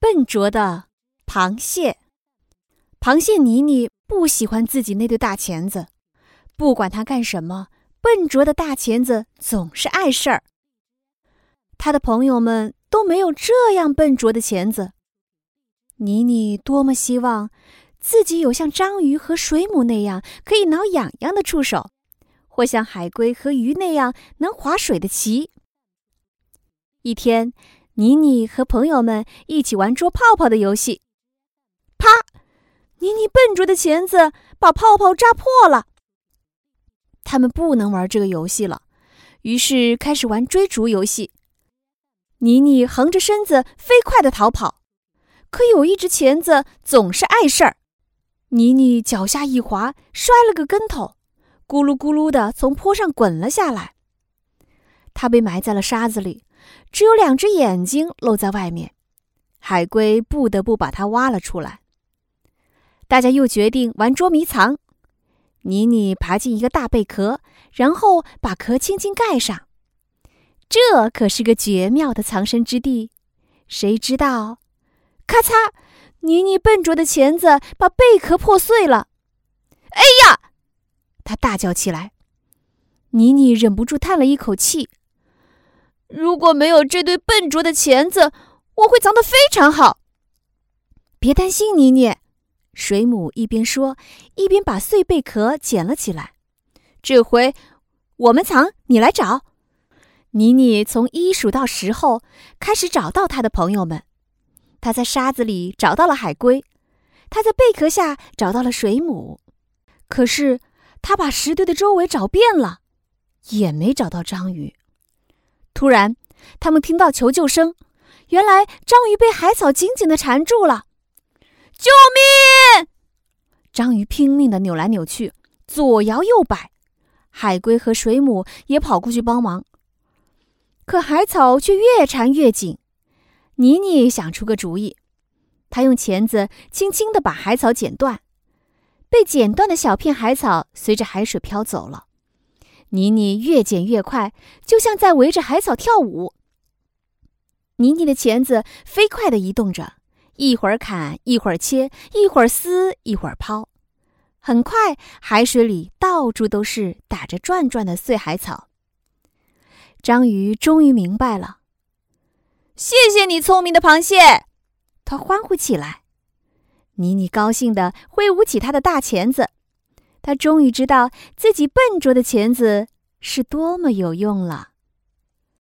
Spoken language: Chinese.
笨拙的螃蟹。螃蟹妮妮不喜欢自己那对大钳子，不管它干什么，笨拙的大钳子总是碍事儿。他的朋友们都没有这样笨拙的钳子。妮妮多么希望自己有像章鱼和水母那样可以挠痒痒的触手，或像海龟和鱼那样能划水的鳍。一天。妮妮和朋友们一起玩捉泡泡的游戏，啪！妮妮笨拙的钳子把泡泡扎破了。他们不能玩这个游戏了，于是开始玩追逐游戏。妮妮横着身子飞快的逃跑，可有一只钳子总是碍事儿。妮妮脚下一滑，摔了个跟头，咕噜咕噜的从坡上滚了下来。她被埋在了沙子里。只有两只眼睛露在外面，海龟不得不把它挖了出来。大家又决定玩捉迷藏。妮妮爬进一个大贝壳，然后把壳轻轻盖上。这可是个绝妙的藏身之地。谁知道，咔嚓！妮妮笨拙的钳子把贝壳破碎了。哎呀！她大叫起来。妮妮忍不住叹了一口气。如果没有这对笨拙的钳子，我会藏得非常好。别担心，妮妮，水母一边说，一边把碎贝壳捡了起来。这回我们藏，你来找。妮妮从一数到十后，开始找到她的朋友们。她在沙子里找到了海龟，她在贝壳下找到了水母。可是她把石堆的周围找遍了，也没找到章鱼。突然，他们听到求救声。原来章鱼被海草紧紧的缠住了。救命！章鱼拼命的扭来扭去，左摇右摆。海龟和水母也跑过去帮忙。可海草却越缠越紧。妮妮想出个主意，她用钳子轻轻的把海草剪断。被剪断的小片海草随着海水飘走了。妮妮越剪越快，就像在围着海草跳舞。妮妮的钳子飞快地移动着，一会儿砍，一会儿切，一会儿撕，一会儿抛。很快，海水里到处都是打着转转的碎海草。章鱼终于明白了，谢谢你，聪明的螃蟹！他欢呼起来。妮妮高兴地挥舞起他的大钳子。他终于知道自己笨拙的钳子是多么有用了。